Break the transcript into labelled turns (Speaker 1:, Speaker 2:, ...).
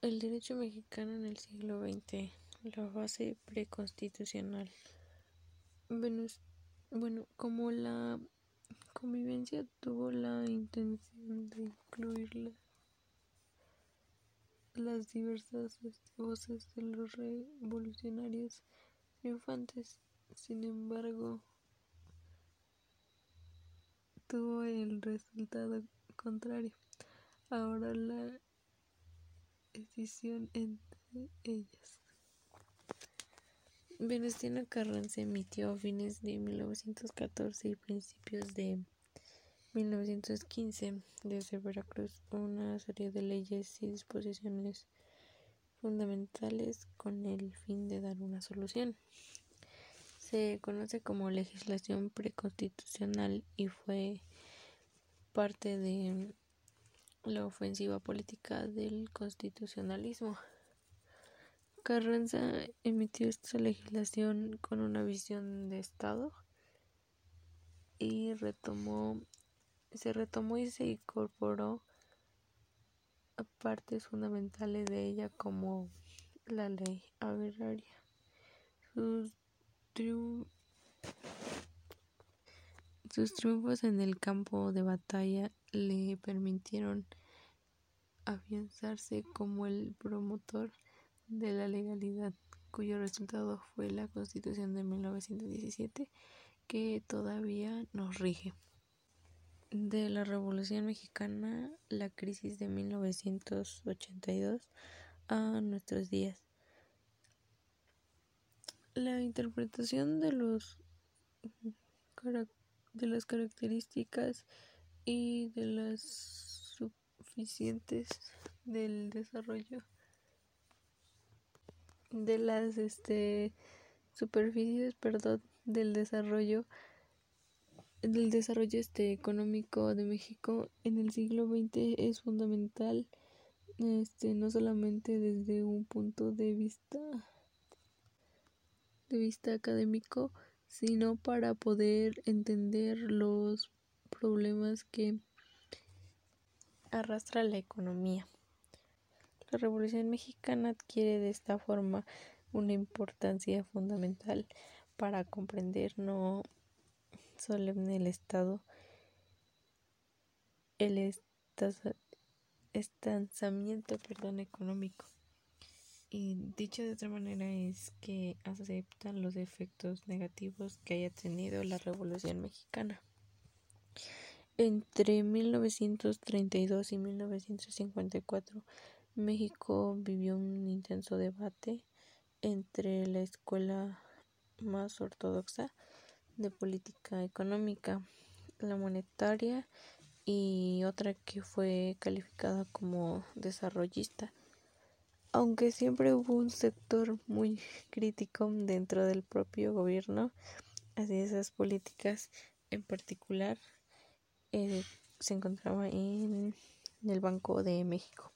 Speaker 1: El derecho mexicano en el siglo XX, la fase preconstitucional. Bueno, como la convivencia tuvo la intención de incluir las diversas voces de los revolucionarios triunfantes, sin embargo, tuvo el resultado contrario. Ahora la decisión entre ellas. Venustiano Carranza emitió a fines de 1914 y principios de 1915 desde Veracruz una serie de leyes y disposiciones fundamentales con el fin de dar una solución. Se conoce como legislación preconstitucional y fue parte de la ofensiva política del constitucionalismo. Carranza emitió esta legislación con una visión de Estado y retomó, se retomó y se incorporó a partes fundamentales de ella como la ley agraria. Sus, sus triunfos en el campo de batalla le permitieron afianzarse como el promotor de la legalidad, cuyo resultado fue la Constitución de 1917, que todavía nos rige. De la Revolución Mexicana, la crisis de 1982 a nuestros días. La interpretación de los de las características y de las suficientes del desarrollo de las este superficies perdón del desarrollo del desarrollo este económico de México en el siglo XX es fundamental este no solamente desde un punto de vista de vista académico sino para poder entender los problemas que arrastra la economía. La Revolución Mexicana adquiere de esta forma una importancia fundamental para comprender no solo en el Estado el estancamiento perdón, económico. Y dicho de otra manera es que aceptan los efectos negativos que haya tenido la Revolución Mexicana. Entre 1932 y 1954, México vivió un intenso debate entre la escuela más ortodoxa de política económica, la monetaria y otra que fue calificada como desarrollista, aunque siempre hubo un sector muy crítico dentro del propio gobierno hacia esas políticas en particular eh, se encontraba en el Banco de México.